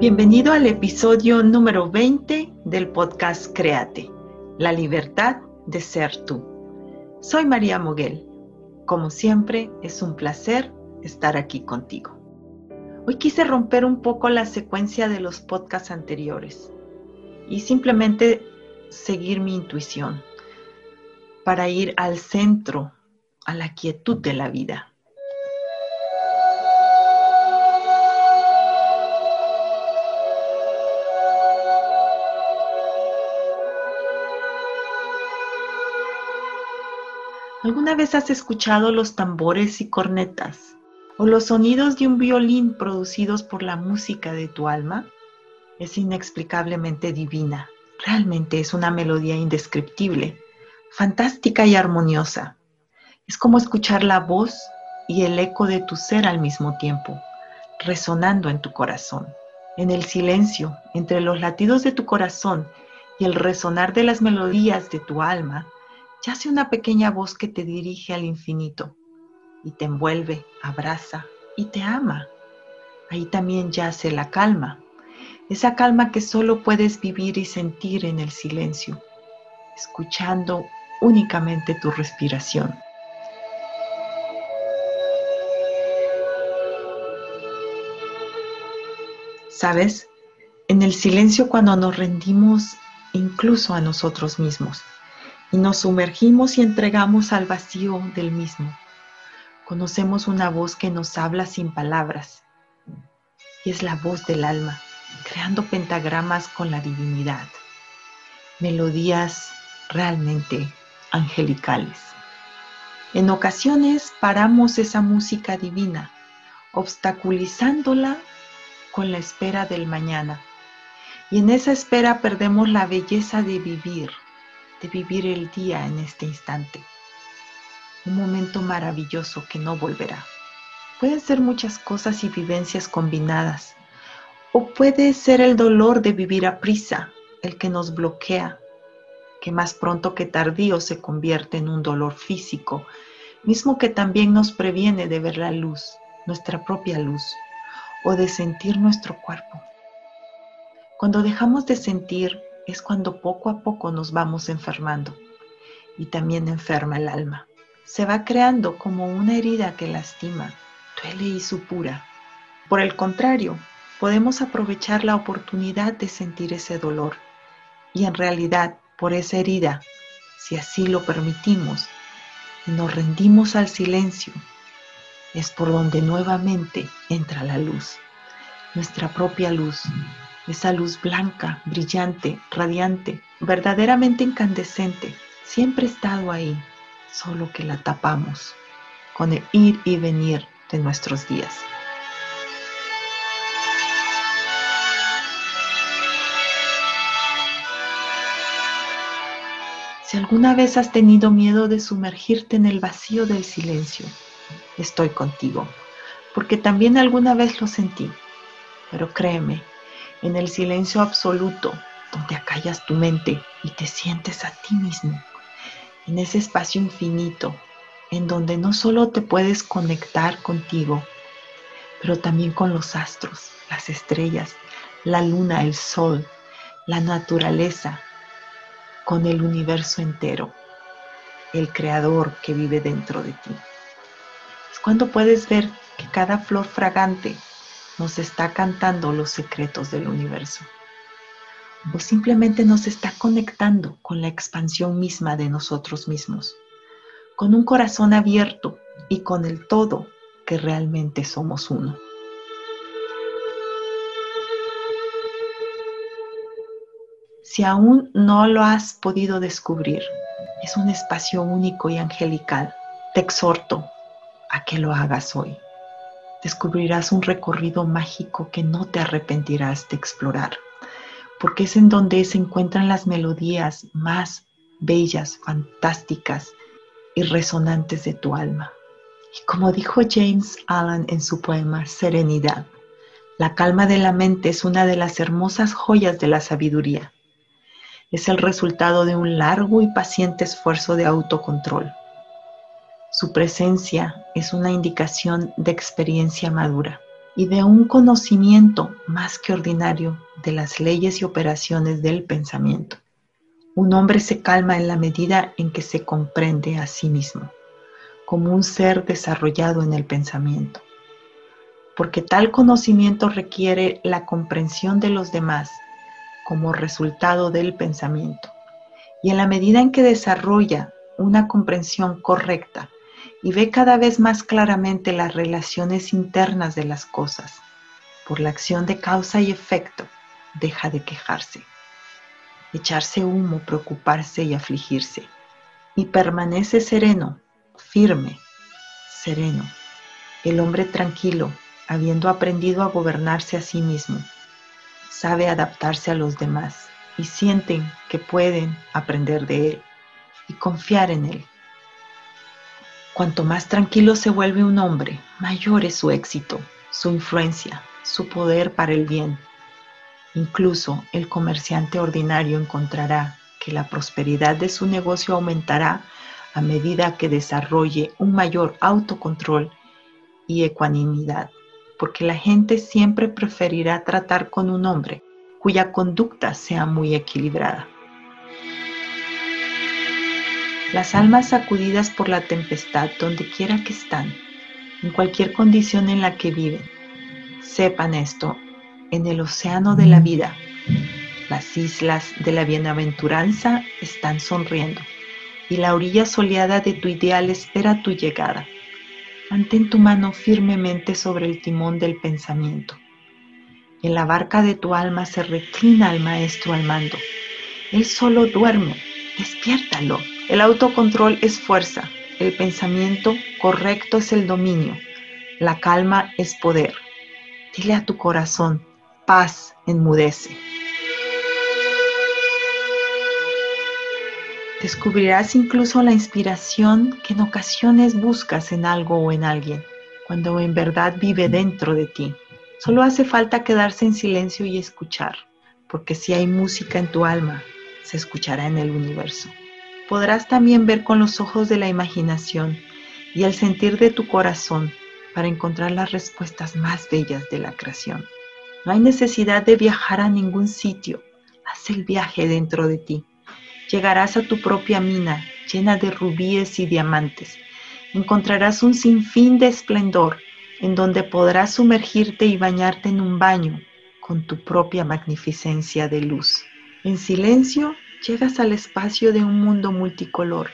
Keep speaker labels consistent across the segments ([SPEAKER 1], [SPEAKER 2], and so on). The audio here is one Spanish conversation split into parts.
[SPEAKER 1] Bienvenido al episodio número 20 del podcast Créate, la libertad de ser tú. Soy María Moguel. Como siempre, es un placer estar aquí contigo. Hoy quise romper un poco la secuencia de los podcasts anteriores y simplemente seguir mi intuición para ir al centro, a la quietud de la vida. ¿Alguna vez has escuchado los tambores y cornetas o los sonidos de un violín producidos por la música de tu alma? Es inexplicablemente divina. Realmente es una melodía indescriptible, fantástica y armoniosa. Es como escuchar la voz y el eco de tu ser al mismo tiempo, resonando en tu corazón. En el silencio, entre los latidos de tu corazón y el resonar de las melodías de tu alma, yace una pequeña voz que te dirige al infinito y te envuelve, abraza y te ama. Ahí también yace la calma, esa calma que solo puedes vivir y sentir en el silencio, escuchando únicamente tu respiración. ¿Sabes? En el silencio cuando nos rendimos incluso a nosotros mismos y nos sumergimos y entregamos al vacío del mismo. Conocemos una voz que nos habla sin palabras y es la voz del alma, creando pentagramas con la divinidad, melodías realmente angelicales. En ocasiones paramos esa música divina, obstaculizándola con la espera del mañana. Y en esa espera perdemos la belleza de vivir, de vivir el día en este instante. Un momento maravilloso que no volverá. Pueden ser muchas cosas y vivencias combinadas. O puede ser el dolor de vivir a prisa, el que nos bloquea, que más pronto que tardío se convierte en un dolor físico, mismo que también nos previene de ver la luz, nuestra propia luz, o de sentir nuestro cuerpo. Cuando dejamos de sentir, es cuando poco a poco nos vamos enfermando y también enferma el alma. Se va creando como una herida que lastima, duele y supura. Por el contrario, podemos aprovechar la oportunidad de sentir ese dolor y en realidad por esa herida, si así lo permitimos y nos rendimos al silencio, es por donde nuevamente entra la luz, nuestra propia luz, esa luz blanca, brillante, radiante, verdaderamente incandescente, siempre ha estado ahí, solo que la tapamos con el ir y venir de nuestros días. Si alguna vez has tenido miedo de sumergirte en el vacío del silencio, estoy contigo, porque también alguna vez lo sentí, pero créeme, en el silencio absoluto, donde acallas tu mente y te sientes a ti mismo, en ese espacio infinito, en donde no solo te puedes conectar contigo, pero también con los astros, las estrellas, la luna, el sol, la naturaleza, con el universo entero, el creador que vive dentro de ti. Es cuando puedes ver que cada flor fragante nos está cantando los secretos del universo. O simplemente nos está conectando con la expansión misma de nosotros mismos, con un corazón abierto y con el todo que realmente somos uno. Si aún no lo has podido descubrir, es un espacio único y angelical. Te exhorto a que lo hagas hoy. Descubrirás un recorrido mágico que no te arrepentirás de explorar, porque es en donde se encuentran las melodías más bellas, fantásticas y resonantes de tu alma. Y como dijo James Allen en su poema Serenidad, la calma de la mente es una de las hermosas joyas de la sabiduría es el resultado de un largo y paciente esfuerzo de autocontrol. Su presencia es una indicación de experiencia madura y de un conocimiento más que ordinario de las leyes y operaciones del pensamiento. Un hombre se calma en la medida en que se comprende a sí mismo, como un ser desarrollado en el pensamiento, porque tal conocimiento requiere la comprensión de los demás como resultado del pensamiento. Y en la medida en que desarrolla una comprensión correcta y ve cada vez más claramente las relaciones internas de las cosas, por la acción de causa y efecto, deja de quejarse, echarse humo, preocuparse y afligirse, y permanece sereno, firme, sereno, el hombre tranquilo, habiendo aprendido a gobernarse a sí mismo sabe adaptarse a los demás y sienten que pueden aprender de él y confiar en él. Cuanto más tranquilo se vuelve un hombre, mayor es su éxito, su influencia, su poder para el bien. Incluso el comerciante ordinario encontrará que la prosperidad de su negocio aumentará a medida que desarrolle un mayor autocontrol y ecuanimidad porque la gente siempre preferirá tratar con un hombre cuya conducta sea muy equilibrada. Las almas sacudidas por la tempestad, donde quiera que están, en cualquier condición en la que viven, sepan esto, en el océano de la vida, las islas de la bienaventuranza están sonriendo y la orilla soleada de tu ideal espera tu llegada. Mantén tu mano firmemente sobre el timón del pensamiento. En la barca de tu alma se reclina el maestro al mando. Él solo duerme, despiértalo. El autocontrol es fuerza, el pensamiento correcto es el dominio, la calma es poder. Dile a tu corazón, paz enmudece. Descubrirás incluso la inspiración que en ocasiones buscas en algo o en alguien, cuando en verdad vive dentro de ti. Solo hace falta quedarse en silencio y escuchar, porque si hay música en tu alma, se escuchará en el universo. Podrás también ver con los ojos de la imaginación y el sentir de tu corazón para encontrar las respuestas más bellas de la creación. No hay necesidad de viajar a ningún sitio, haz el viaje dentro de ti Llegarás a tu propia mina llena de rubíes y diamantes. Encontrarás un sinfín de esplendor en donde podrás sumergirte y bañarte en un baño con tu propia magnificencia de luz. En silencio llegas al espacio de un mundo multicolor,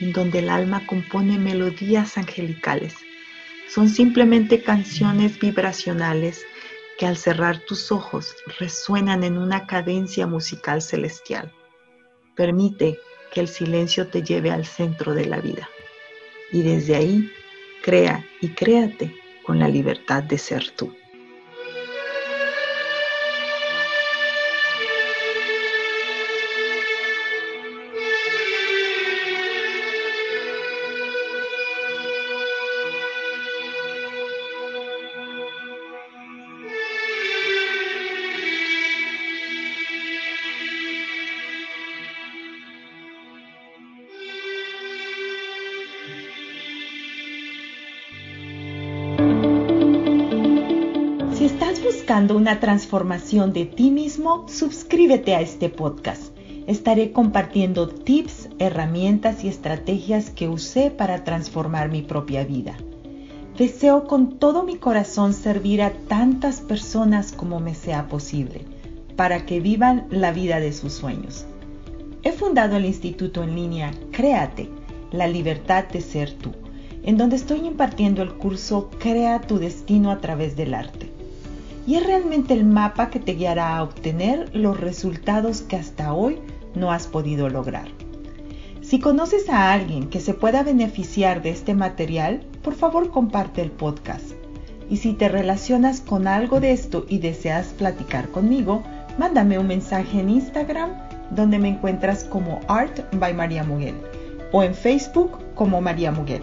[SPEAKER 1] en donde el alma compone melodías angelicales. Son simplemente canciones vibracionales que al cerrar tus ojos resuenan en una cadencia musical celestial. Permite que el silencio te lleve al centro de la vida. Y desde ahí, crea y créate con la libertad de ser tú. Buscando una transformación de ti mismo, suscríbete a este podcast. Estaré compartiendo tips, herramientas y estrategias que usé para transformar mi propia vida. Deseo con todo mi corazón servir a tantas personas como me sea posible, para que vivan la vida de sus sueños. He fundado el instituto en línea Créate, la libertad de ser tú, en donde estoy impartiendo el curso Crea tu destino a través del arte. Y es realmente el mapa que te guiará a obtener los resultados que hasta hoy no has podido lograr. Si conoces a alguien que se pueda beneficiar de este material, por favor comparte el podcast. Y si te relacionas con algo de esto y deseas platicar conmigo, mándame un mensaje en Instagram donde me encuentras como Art by María Muguel o en Facebook como María Muguel.